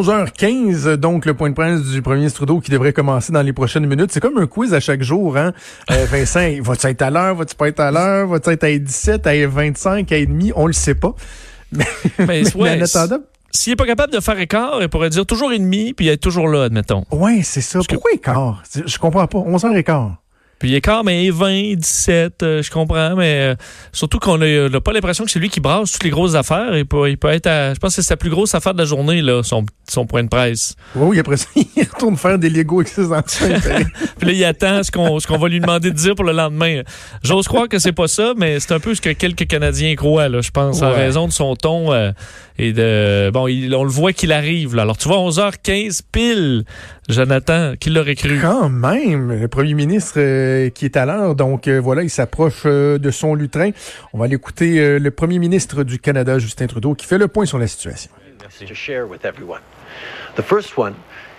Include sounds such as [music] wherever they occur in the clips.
11h15, donc le point de presse du premier ministre Trudeau qui devrait commencer dans les prochaines minutes. C'est comme un quiz à chaque jour, hein? Euh, [laughs] Vincent, va-tu être à l'heure? Va-tu pas être à l'heure? Va-tu être à 17, à 25, à demi? On le sait pas. [laughs] Mais, Mais, mais ouais, en attendant... S'il n'est pas capable de faire écart, il pourrait dire toujours et demi, puis être toujours là, admettons. Ouais, c'est ça. Parce que- Pourquoi écart? Je comprends pas. 11h15. Puis écart, mais 20, 17, euh, je comprends, mais euh, surtout qu'on n'a pas l'impression que c'est lui qui brasse toutes les grosses affaires. Il peut, il peut être à, je pense que c'est sa plus grosse affaire de la journée, là, son, son point de presse. Oui, après ça, [laughs] il retourne faire des Lego avec ses enfants. [laughs] Puis là, il attend ce qu'on ce qu'on va lui demander de dire pour le lendemain. J'ose croire que c'est pas ça, mais c'est un peu ce que quelques Canadiens croient, là, je pense, en Ouais. raison de son ton euh, et de... Bon, il- on le voit qu'il arrive, là. Alors, tu vois, 11h15 pile, Jonathan, qui l'aurait cru? Quand même, le premier ministre euh, qui est à l'heure, donc euh, voilà, il s'approche euh, de son lutrin. On va aller écouter euh, le premier ministre du Canada, Justin Trudeau, qui fait le point sur la situation.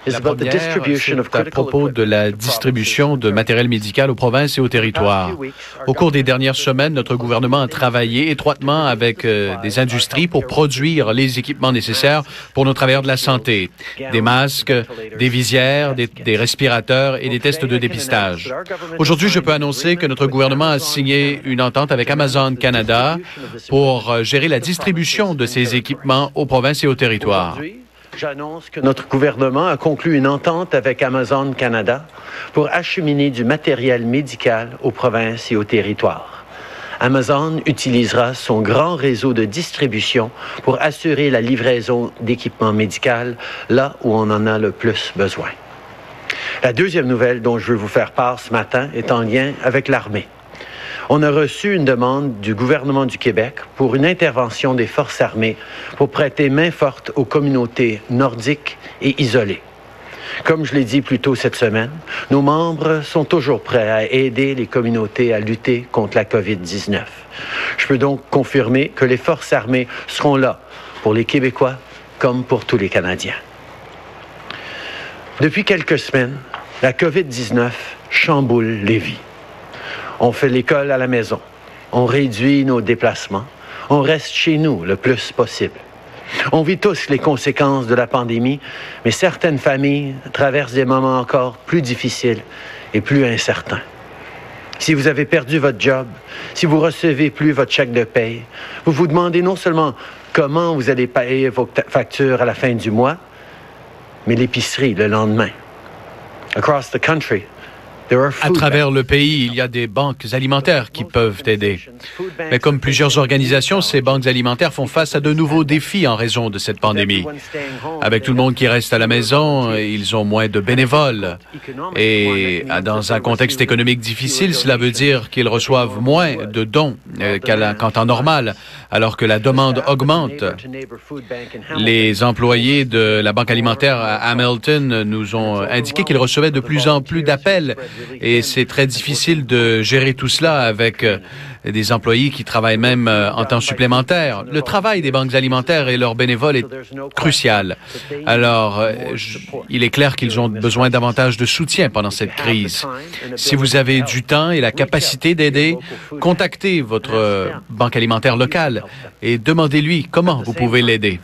La première, c'est à propos de la distribution de matériel médical aux provinces et aux territoires. Au cours des dernières semaines, notre gouvernement a travaillé étroitement avec euh, des industries pour produire les équipements nécessaires pour nos travailleurs de la santé. Des masques, des visières, des, des respirateurs et des tests de dépistage. Aujourd'hui, je peux annoncer que notre gouvernement a signé une entente avec Amazon Canada pour euh, gérer la distribution de ces équipements aux provinces et aux territoires. J'annonce que notre gouvernement a conclu une entente avec Amazon Canada pour acheminer du matériel médical aux provinces et aux territoires. Amazon utilisera son grand réseau de distribution pour assurer la livraison d'équipements médicaux là où on en a le plus besoin. La deuxième nouvelle dont je veux vous faire part ce matin est en lien avec l'armée. On a reçu une demande du gouvernement du Québec pour une intervention des forces armées pour prêter main forte aux communautés nordiques et isolées. Comme je l'ai dit plus tôt cette semaine, nos membres sont toujours prêts à aider les communautés à lutter contre la COVID-19. Je peux donc confirmer que les forces armées seront là pour les Québécois comme pour tous les Canadiens. Depuis quelques semaines, la COVID-19 chamboule les vies. On fait l'école à la maison. On réduit nos déplacements. On reste chez nous le plus possible. On vit tous les conséquences de la pandémie, mais certaines familles traversent des moments encore plus difficiles et plus incertains. Si vous avez perdu votre job, si vous recevez plus votre chèque de paye, vous vous demandez non seulement comment vous allez payer vos factures à la fin du mois, mais l'épicerie le lendemain. Across the country, À travers le pays, il y a des banques alimentaires qui peuvent aider. Mais comme plusieurs organisations, ces banques alimentaires font face à de nouveaux défis en raison de cette pandémie. Avec tout le monde qui reste à la maison, ils ont moins de bénévoles. Et dans un contexte économique difficile, cela veut dire qu'ils reçoivent moins de dons euh, qu'en temps normal, alors que la demande augmente. Les employés de la Banque alimentaire à Hamilton nous ont indiqué qu'ils recevaient de plus en plus d'appels et c'est très difficile de gérer tout cela avec euh, des employés qui travaillent même euh, en temps supplémentaire. Le travail des banques alimentaires et leurs bénévoles est crucial. Alors, euh, il est clair qu'ils ont besoin davantage de soutien pendant cette crise. Si vous avez du temps et la capacité d'aider, contactez votre banque alimentaire locale et demandez-lui comment vous pouvez l'aider.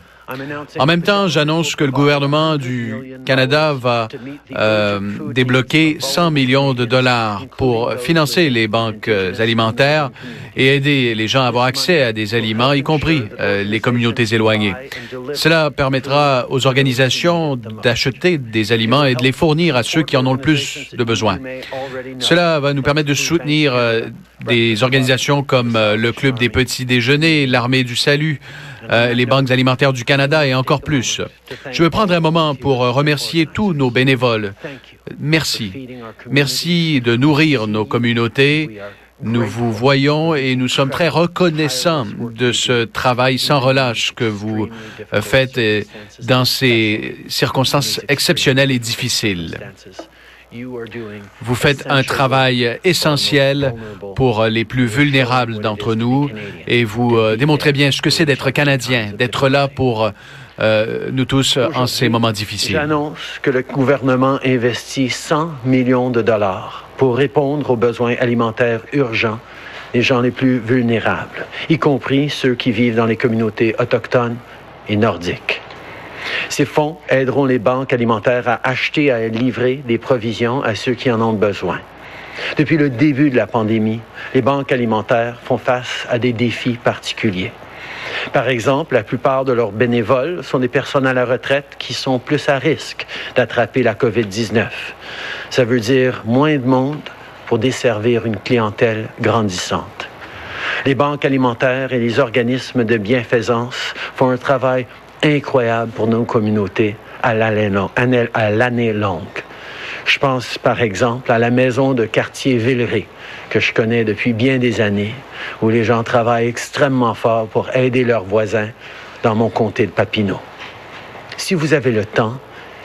En même temps, j'annonce que le gouvernement du Canada va euh, débloquer 100 millions de dollars pour financer les banques euh, alimentaires et aider les gens à avoir accès à des aliments, y compris euh, les communautés éloignées. Cela permettra aux organisations d'acheter des aliments et de les fournir à ceux qui en ont le plus de besoin. Cela va nous permettre de soutenir des organisations comme le Club des petits déjeuners, l'Armée du Salut, euh, les banques alimentaires du Canada et encore plus. Je veux prendre un moment pour euh, remercier tous nos bénévoles. Merci. Merci de nourrir nos communautés Nous vous voyons et nous sommes très reconnaissants de ce travail sans relâche que vous euh, faites dans ces circonstances exceptionnelles et difficiles. Vous faites un travail essentiel pour les plus vulnérables d'entre nous et vous euh, démontrez bien ce que c'est d'être Canadien, d'être là pour euh, nous tous en ces moments difficiles. J'annonce que le gouvernement investit 100 millions de dollars pour répondre aux besoins alimentaires urgents des gens les plus vulnérables, y compris ceux qui vivent dans les communautés autochtones et nordiques. Ces fonds aideront les banques alimentaires à acheter et à livrer des provisions à ceux qui en ont besoin. Depuis le début de la pandémie, les banques alimentaires font face à des défis particuliers. Par exemple, la plupart de leurs bénévoles sont des personnes à la retraite qui sont plus à risque d'attraper la COVID-19. Ça veut dire moins de monde pour desservir une clientèle grandissante. Les banques alimentaires et les organismes de bienfaisance font un travail incroyable pour nos communautés à l'année longue. Je pense par exemple à la maison de quartier Villeray, que je connais depuis bien des années, où les gens travaillent extrêmement fort pour aider leurs voisins dans mon comté de Papineau. Si vous avez le temps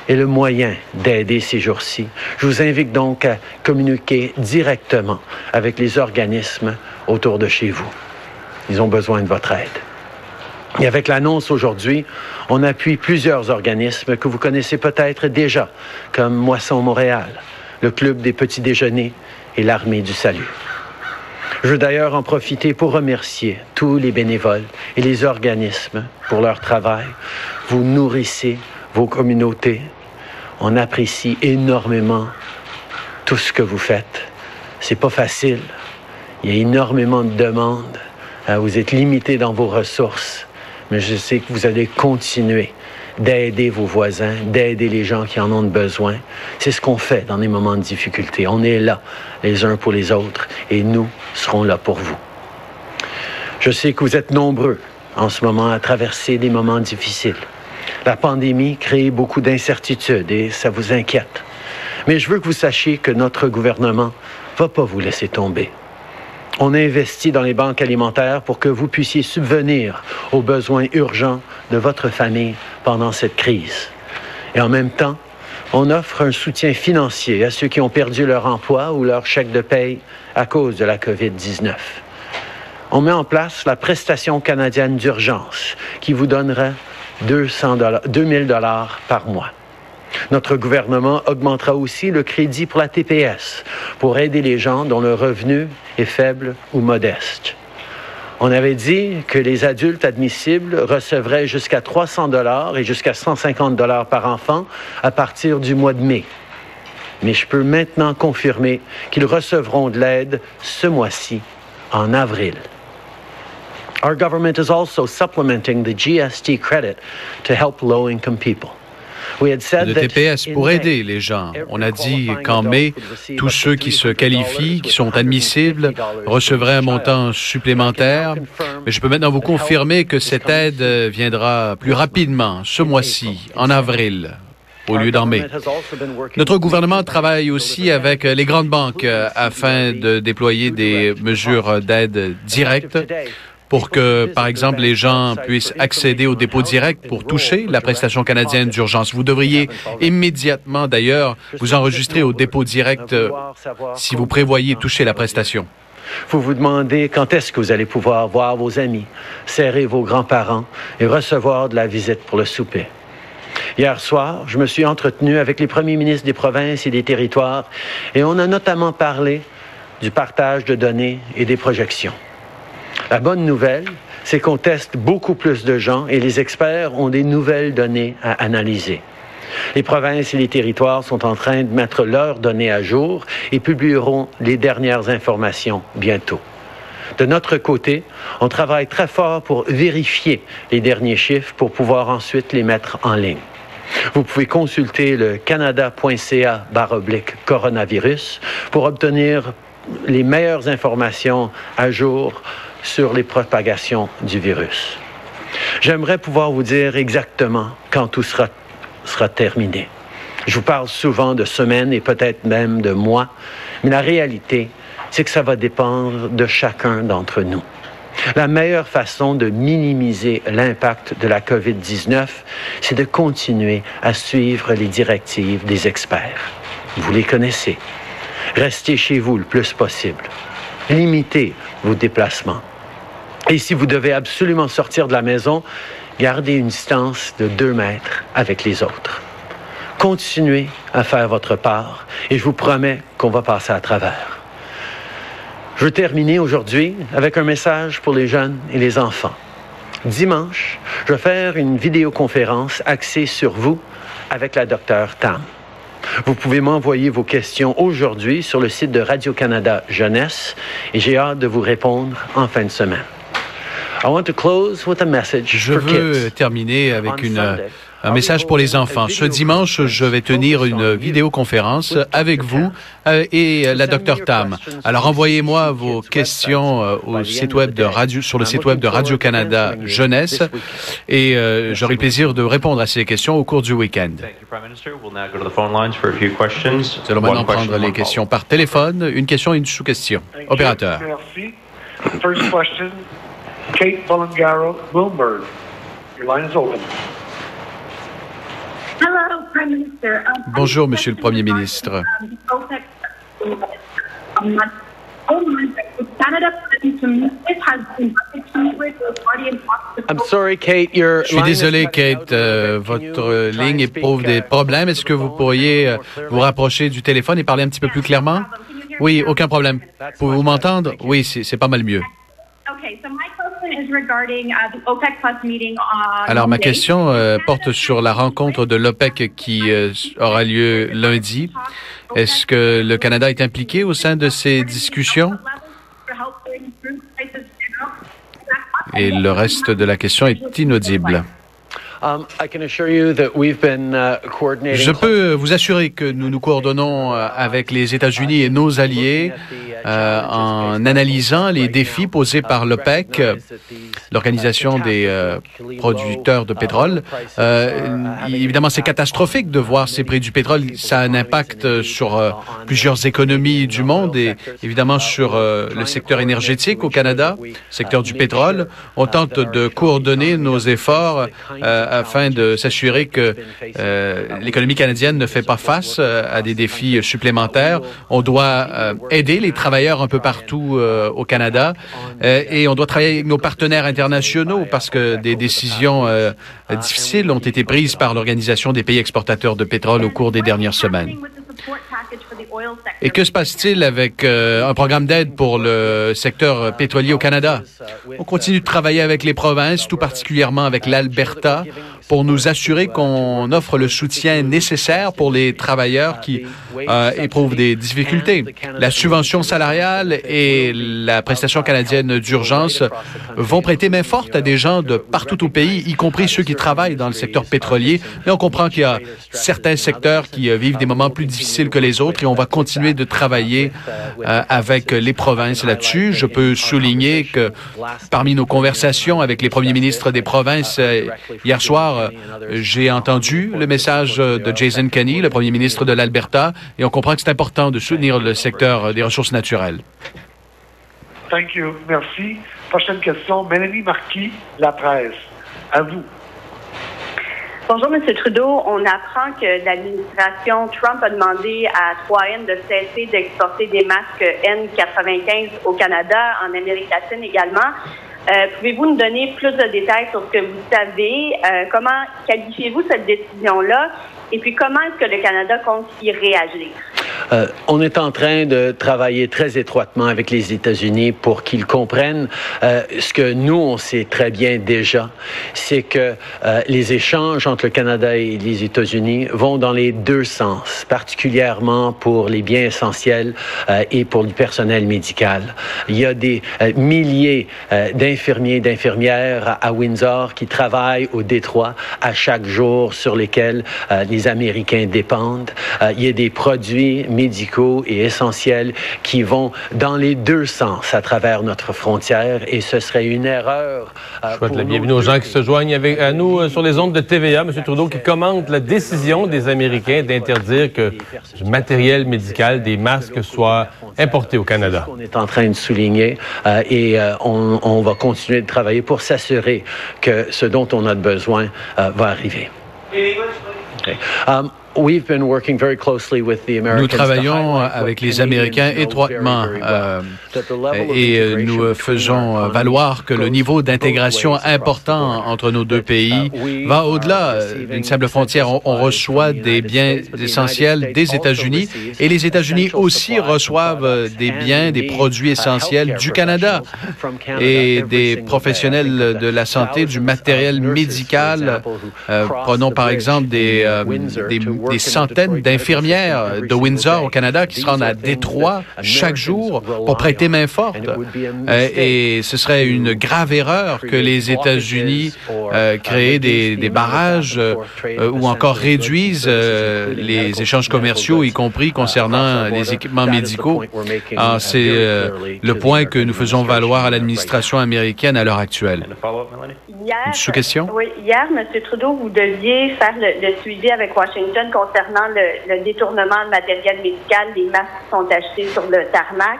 et le moyen d'aider ces jours-ci, je vous invite donc à communiquer directement avec les organismes autour de chez vous. Ils ont besoin de votre aide. Et avec l'annonce aujourd'hui, on appuie plusieurs organismes que vous connaissez peut-être déjà, comme Moisson Montréal, le Club des petits déjeuners et l'Armée du Salut. Je veux d'ailleurs en profiter pour remercier tous les bénévoles et les organismes pour leur travail. Vous nourrissez vos communautés. On apprécie énormément tout ce que vous faites. C'est pas facile. Il y a énormément de demandes. Vous êtes limité dans vos ressources mais je sais que vous allez continuer d'aider vos voisins, d'aider les gens qui en ont besoin. C'est ce qu'on fait dans des moments de difficulté. On est là les uns pour les autres et nous serons là pour vous. Je sais que vous êtes nombreux en ce moment à traverser des moments difficiles. La pandémie crée beaucoup d'incertitudes et ça vous inquiète. Mais je veux que vous sachiez que notre gouvernement ne va pas vous laisser tomber. On investit dans les banques alimentaires pour que vous puissiez subvenir aux besoins urgents de votre famille pendant cette crise. Et en même temps, on offre un soutien financier à ceux qui ont perdu leur emploi ou leur chèque de paye à cause de la COVID-19. On met en place la prestation canadienne d'urgence qui vous donnera 200 2000 dollars par mois. Notre gouvernement augmentera aussi le crédit pour la TPS pour aider les gens dont le revenu est faible ou modeste. On avait dit que les adultes admissibles recevraient jusqu'à 300 dollars et jusqu'à 150 dollars par enfant à partir du mois de mai. Mais je peux maintenant confirmer qu'ils recevront de l'aide ce mois-ci, en avril. Our government is also supplementing the GST credit to help low-income people de TPS pour aider les gens. On a dit qu'en mai, tous ceux qui se qualifient, qui sont admissibles, recevraient un montant supplémentaire. Mais je peux maintenant vous confirmer que cette aide viendra plus rapidement ce mois-ci, en avril au lieu d'en mai. Notre gouvernement travaille aussi avec les grandes banques afin de déployer des mesures d'aide directes pour que, par exemple, les gens puissent accéder au dépôt direct pour toucher la prestation canadienne d'urgence. Vous devriez immédiatement, d'ailleurs, vous enregistrer au dépôt direct euh, si vous prévoyez toucher la prestation. Vous vous demandez quand est-ce que vous allez pouvoir voir vos amis, serrer vos grands-parents et recevoir de la visite pour le souper. Hier soir, je me suis entretenu avec les premiers ministres des provinces et des territoires et on a notamment parlé du partage de données et des projections. La bonne nouvelle, c'est qu'on teste beaucoup plus de gens et les experts ont des nouvelles données à analyser. Les provinces et les territoires sont en train de mettre leurs données à jour et publieront les dernières informations bientôt. De notre côté, on travaille très fort pour vérifier les derniers chiffres pour pouvoir ensuite les mettre en ligne. Vous pouvez consulter le canada.ca coronavirus pour obtenir les meilleures informations à jour sur les propagations du virus. J'aimerais pouvoir vous dire exactement quand tout sera, sera terminé. Je vous parle souvent de semaines et peut-être même de mois, mais la réalité, c'est que ça va dépendre de chacun d'entre nous. La meilleure façon de minimiser l'impact de la COVID-19, c'est de continuer à suivre les directives des experts. Vous les connaissez. Restez chez vous le plus possible. Limitez vos déplacements. Et si vous devez absolument sortir de la maison, gardez une distance de deux mètres avec les autres. Continuez à faire votre part et je vous promets qu'on va passer à travers. Je veux terminer aujourd'hui avec un message pour les jeunes et les enfants. Dimanche, je vais faire une vidéoconférence axée sur vous avec la docteure Tam. Vous pouvez m'envoyer vos questions aujourd'hui sur le site de Radio-Canada Jeunesse et j'ai hâte de vous répondre en fin de semaine. I want to close with a message Je for veux kids. terminer avec une, Sunday, un message pour les enfants. Ce dimanche, je vais tenir une vidéoconférence avec vous euh, et la docteur Tam. Alors envoyez-moi vos questions euh, au site web de radio, sur le site web de Radio-Canada Jeunesse et euh, j'aurai le plaisir de répondre à ces questions au cours du week-end. Thank you, Prime Minister. We'll now go to the phone lines for a few questions. Nous allons maintenant prendre les questions par téléphone. Une question et une sous-question. Opérateur. Merci. First question, Kate Bloomberg. Your line is open. Hello, Prime Minister. Um, Bonjour, Monsieur le Premier ministre. Je suis désolé, Kate, euh, votre ligne éprouve des uh, problèmes. Est-ce que vous pourriez euh, vous rapprocher du téléphone et parler un petit peu plus clairement? Oui, aucun problème. Pouvez-vous m'entendre? Oui, c'est c'est pas mal mieux. Uh, Alors, ma question euh, porte sur la rencontre de l'OPEC qui euh, aura lieu lundi. Est-ce que le Canada est impliqué au sein de ces discussions? Et le reste de la question est inaudible. Um, I can assure you that we've been uh, coordinating Je peux vous assurer que nous nous coordonnons euh, avec les États-Unis et nos alliés euh, en analysant les défis posés par l'OPEC, l'Organisation des euh, producteurs de pétrole. Euh, évidemment, c'est catastrophique de voir ces prix du pétrole. Ça a un impact sur plusieurs économies du monde et évidemment sur le secteur énergétique au Canada, secteur du pétrole. On tente de coordonner nos efforts afin de s'assurer que l'économie canadienne ne fait pas face à des défis supplémentaires. On doit aider les travailleurs un peu partout euh, au Canada euh, et on doit travailler avec nos partenaires internationaux parce que des décisions euh, difficiles ont été prises par l'Organisation des pays exportateurs de pétrole au cours des dernières semaines. Et que se passe-t-il avec euh, un programme d'aide pour le secteur pétrolier au Canada? On continue de travailler avec les provinces, tout particulièrement avec l'Alberta, pour nous assurer qu'on offre le soutien nécessaire pour les travailleurs qui euh, éprouvent des difficultés. La subvention salariale et la prestation canadienne d'urgence vont prêter main forte à des gens de partout au pays, y compris ceux qui travaillent dans le secteur pétrolier. Mais on comprend qu'il y a certains secteurs qui euh, vivent des moments plus difficiles que les autres et on va continuer de travailler euh, avec les provinces là-dessus. Je peux souligner que parmi nos conversations avec les premiers ministres des provinces euh, hier soir, euh, j'ai entendu le message de Jason Kenney, le premier ministre de l'Alberta, et on comprend que c'est important de soutenir le secteur des ressources naturelles. Thank you. Merci. Prochaine question, Mélanie Marquis, La Presse. À vous. Bonjour, M. Trudeau. On apprend que l'administration Trump a demandé à 3N de cesser d'exporter des masques N95 au Canada, en Amérique latine également. Euh, Pouvez-vous nous donner plus de détails sur ce que vous savez? Euh, comment qualifiez-vous cette décision-là? Et puis, comment est-ce que le Canada compte y réagir? Euh, on est en train de travailler très étroitement avec les États-Unis pour qu'ils comprennent euh, ce que nous, on sait très bien déjà, c'est que euh, les échanges entre le Canada et les États-Unis vont dans les deux sens, particulièrement pour les biens essentiels et pour le personnel médical. Il y a des milliers d'infirmiers d'infirmières à, Windsor qui travaillent au Détroit à chaque jour sur lesquels les Américains dépendent. Il y a des produits médicaux et essentiels qui vont dans les deux sens à travers notre frontière et ce serait une erreur. Euh, Je souhaite la bienvenue aux gens qui se joignent avec, à nous euh, sur les ondes de TVA. M. Trudeau qui commente la décision des Américains d'interdire que du matériel médical, des masques soient importés au Canada. On est en train de souligner euh, et euh, on, on, va continuer de travailler pour s'assurer que ce dont on a besoin euh, va arriver. Okay. Um, nous travaillons avec les Américains étroitement euh, et euh, nous faisons valoir que le niveau d'intégration important entre nos deux pays va au-delà d'une simple frontière. On, on, reçoit des biens essentiels des États-Unis et les États-Unis aussi reçoivent des biens, des produits essentiels du Canada et des professionnels de la santé, du matériel médical. Euh, prenons par exemple des, euh, des des centaines d'infirmières de Windsor au Canada qui se rendent à Détroit chaque jour pour prêter main forte. Euh, et ce serait une grave erreur que les États-Unis euh, créent des, des barrages euh, ou encore réduisent euh, les échanges commerciaux, y compris concernant les équipements médicaux. Ah, C'est euh, le point que nous faisons valoir à l'administration américaine à l'heure actuelle. Hier, Une sous-question? Oui, hier, M. Trudeau, vous deviez faire le, le suivi avec Washington concernant le, détournement de matériel médical, les masques qui sont achetés sur le tarmac.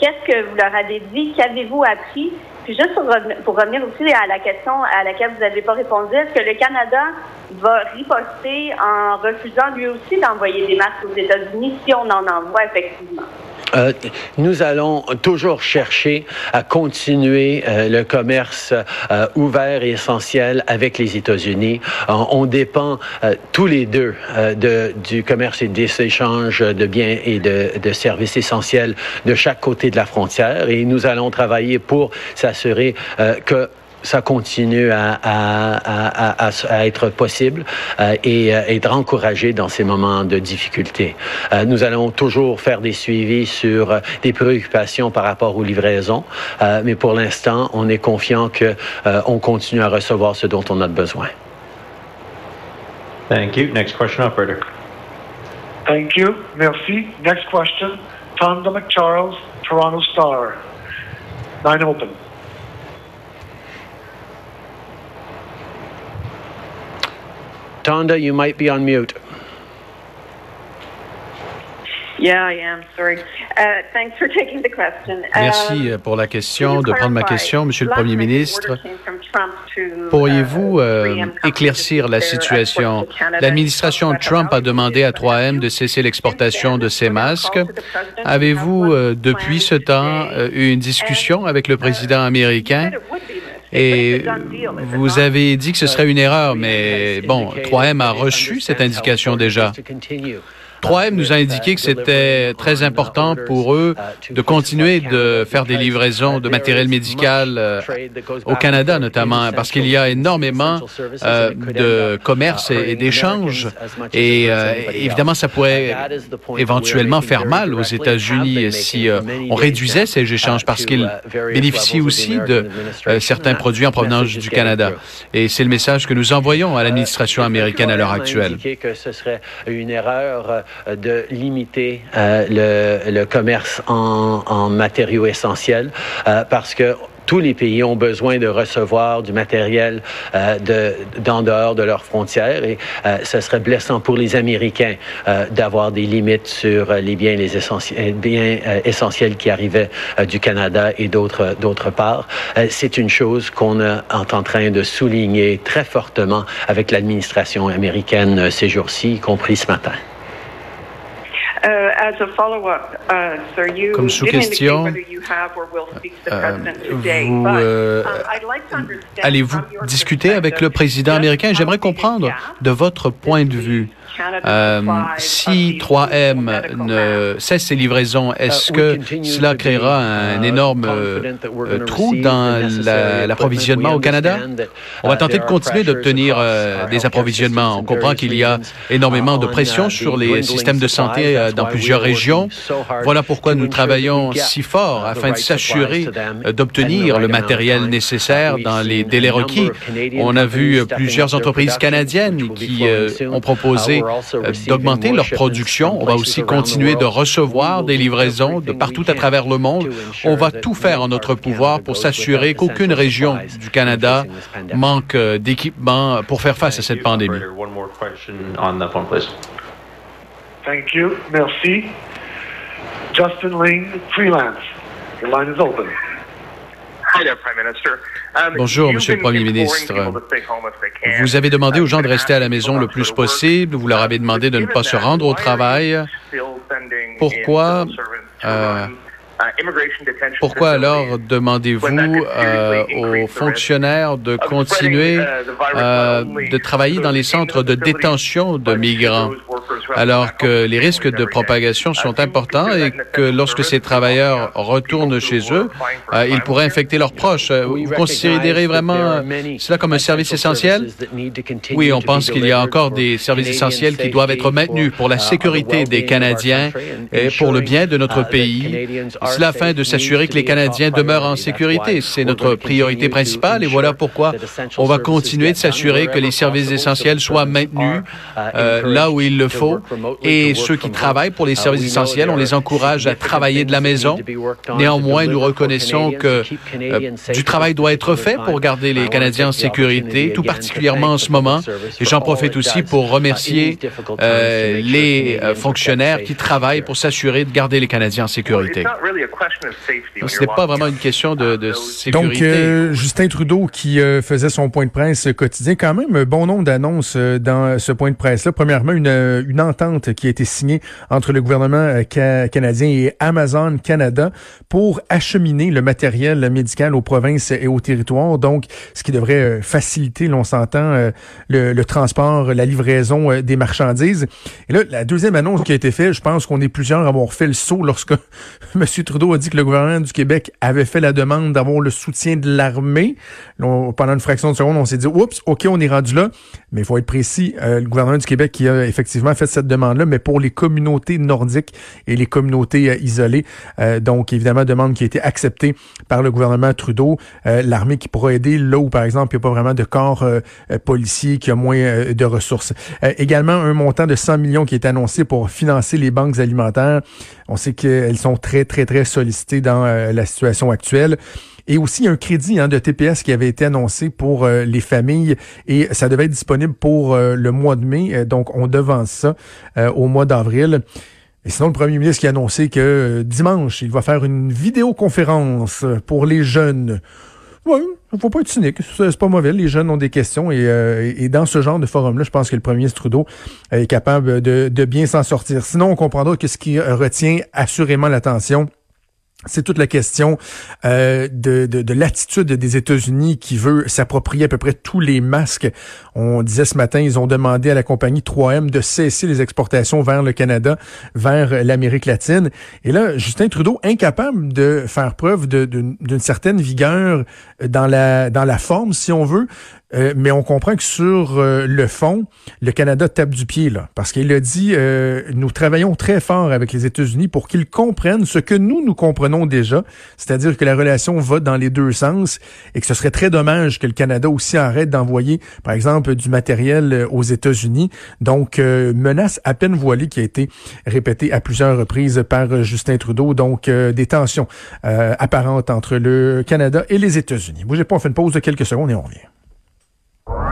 Qu'est-ce que vous leur avez dit? Qu'avez-vous appris? Puis juste pour, pour, revenir aussi à la question à laquelle vous n'avez pas répondu, est-ce que le Canada va riposter en refusant lui aussi d'envoyer des masques aux États-Unis si on en envoie effectivement? Euh, nous allons toujours chercher à continuer euh, le commerce euh, ouvert et essentiel avec les États-Unis. on dépend tous les deux de, du commerce et des échanges de biens et de, services essentiels de chaque côté de la frontière et nous allons travailler pour s'assurer que ça continue à, à, à, à être possible euh, et euh, être encouragé dans ces moments de difficulté. Euh, nous allons toujours faire des suivis sur euh, des préoccupations par rapport aux livraisons, euh, mais pour l'instant, on est confiant que euh, on continue à recevoir ce dont on a besoin. Thank you. Next question, operator. Thank you. Merci. Next question, Tonda McCharles, Toronto Star. Line open. Tonda, you might be on mute. Yeah, I am. Sorry. Uh, thanks for taking the question. Merci Um, pour la question, de prendre ma question, Monsieur le Premier ministre? order came from Trump to, Pourriez-vous uh, euh, 3M companies éclaircir la situation? L'administration Trump a demandé à 3M de cesser l'exportation de ces masques. Avez-vous, euh, depuis ce temps, eu une discussion avec le président américain? Et vous avez dit que ce serait une erreur, mais bon, 3M a reçu cette indication déjà. 3M nous a indiqué que c'était très important pour eux de continuer de faire des livraisons de matériel médical euh, au Canada, notamment, parce qu'il y a énormément euh, de commerce et, d'échanges. Et euh, évidemment, ça pourrait éventuellement faire mal aux États-Unis si on réduisait ces échanges, parce qu'ils bénéficient aussi de certains produits en provenance du Canada. Et c'est le message que nous envoyons à l'administration américaine à l'heure actuelle. De limiter euh, le, le, commerce en, en matériaux essentiels euh, parce que tous les pays ont besoin de recevoir du matériel euh, de, d'en dehors de leurs frontières et euh, ce serait blessant pour les Américains euh, d'avoir des limites sur les biens, les essentiels, biens essentiels qui arrivaient du Canada et d'autres, d'autres parts. c'est une chose qu'on est en train de souligner très fortement avec l'administration américaine ces jours-ci, y compris ce matin. Comme sous-question, vous allez-vous discuter avec le président américain? J'aimerais comprendre de votre point de vue. Euh, si 3M ne cesse ses livraisons, est-ce que cela créera un énorme euh, trou dans l'approvisionnement la, au Canada? On va tenter de continuer d'obtenir euh, des approvisionnements. On comprend qu'il y a énormément de pression sur les systèmes de santé dans plusieurs régions. Voilà pourquoi nous travaillons si fort afin de s'assurer d'obtenir le matériel nécessaire dans les délais requis. On a vu plusieurs entreprises canadiennes qui ont proposé d'augmenter leur production. On va aussi continuer de recevoir des livraisons de partout à travers le monde. On va tout faire en notre pouvoir pour s'assurer qu'aucune région du Canada manque euh, d'équipement pour faire face à cette pandémie. Thank you. Merci. Justin Ling, freelance. Your line is open. Um, Bonjour, Monsieur le Premier ministre. Vous avez demandé aux gens de rester à la maison le plus possible. Vous leur avez demandé de ne pas se rendre au travail. Pourquoi euh, pourquoi alors demandez-vous euh, aux fonctionnaires de continuer euh, de travailler dans les centres de détention de migrants? Alors que les risques de propagation sont importants et que lorsque ces travailleurs retournent chez eux, euh, ils pourraient infecter leurs proches. Vous considérez vraiment cela comme un service essentiel? Oui, on pense qu'il y a encore des services essentiels qui doivent être maintenus pour la sécurité des Canadiens et pour le bien de notre pays. Cela afin de s'assurer que les Canadiens demeurent en sécurité. C'est notre priorité principale et voilà pourquoi on va continuer de s'assurer que les services essentiels soient maintenus euh, là où il le faut. Et ceux qui travaillent pour les services essentiels, on les encourage à travailler de la maison. Néanmoins, nous reconnaissons que euh, du travail doit être fait pour garder les Canadiens en sécurité, tout particulièrement en ce moment. Et j'en profite aussi pour remercier euh, les fonctionnaires qui travaillent pour s'assurer de garder les Canadiens en sécurité. Ce n'est pas vraiment une question de, de sécurité. Donc, euh, Justin Trudeau qui euh, faisait son point de presse quotidien, quand même bon nombre d'annonces euh, dans ce point de presse-là. Premièrement, une, une entente qui a été signée entre le gouvernement canadien et Amazon Canada pour acheminer le matériel médical aux provinces et aux territoires. Donc, ce qui devrait faciliter, l'on s'entend, le, le, transport, la livraison des marchandises. Et là, la deuxième annonce qui a été faite, je pense qu'on est plusieurs à avoir fait le saut lorsque [laughs] M. Trudeau a dit que le gouvernement du Québec avait fait la demande d'avoir le soutien de l'armée. Pendant une fraction de seconde, on s'est dit, oups, OK, on est rendu là. Mais il faut être précis, euh, le gouvernement du Québec qui a effectivement fait cette demande-là, mais pour les communautés nordiques et les communautés euh, isolées. Euh, donc, évidemment, demande qui a été acceptée par le gouvernement Trudeau. l'armée qui pourra aider là où, par exemple, il n'y a pas vraiment de corps policier, qui a moins de ressources. également, un montant de 100 millions qui est annoncé pour financer les banques alimentaires. On sait qu'elles sont très, très, très sollicitées dans euh, la situation actuelle. Et aussi un crédit hein, de TPS qui avait été annoncé pour euh, les familles et ça devait être disponible pour euh, le mois de mai. donc, on devance ça au mois d'avril. Et sinon, le premier ministre qui a annoncé que dimanche, il va faire une vidéoconférence pour les jeunes. Oui, faut pas être cynique. C'est pas mauvais. Les jeunes ont des questions et, et dans ce genre de forum-là, je pense que le premier Trudeau est capable de, de bien s'en sortir. Sinon, on comprendra que ce qui retient assurément l'attention, c'est toute la question euh, de, de, de l'attitude des États-Unis qui veut s'approprier à peu près tous les masques. On disait ce matin, ils ont demandé à la compagnie 3M de cesser les exportations vers le Canada, vers l'Amérique latine. Et là, Justin Trudeau, incapable de faire preuve d'une certaine vigueur dans la, dans la forme, si on veut, euh, mais on comprend que sur euh, le fond, le Canada tape du pied là, parce qu'il a dit euh, nous travaillons très fort avec les États-Unis pour qu'ils comprennent ce que nous nous comprenons déjà, c'est-à-dire que la relation va dans les deux sens et que ce serait très dommage que le Canada aussi arrête d'envoyer, par exemple, du matériel aux États-Unis. Donc menace à peine voilée qui a été répétée à plusieurs reprises par Justin Trudeau. Donc des tensions apparentes entre le Canada et les États-Unis. Bougez pas, on fait une pause de quelques secondes et on revient.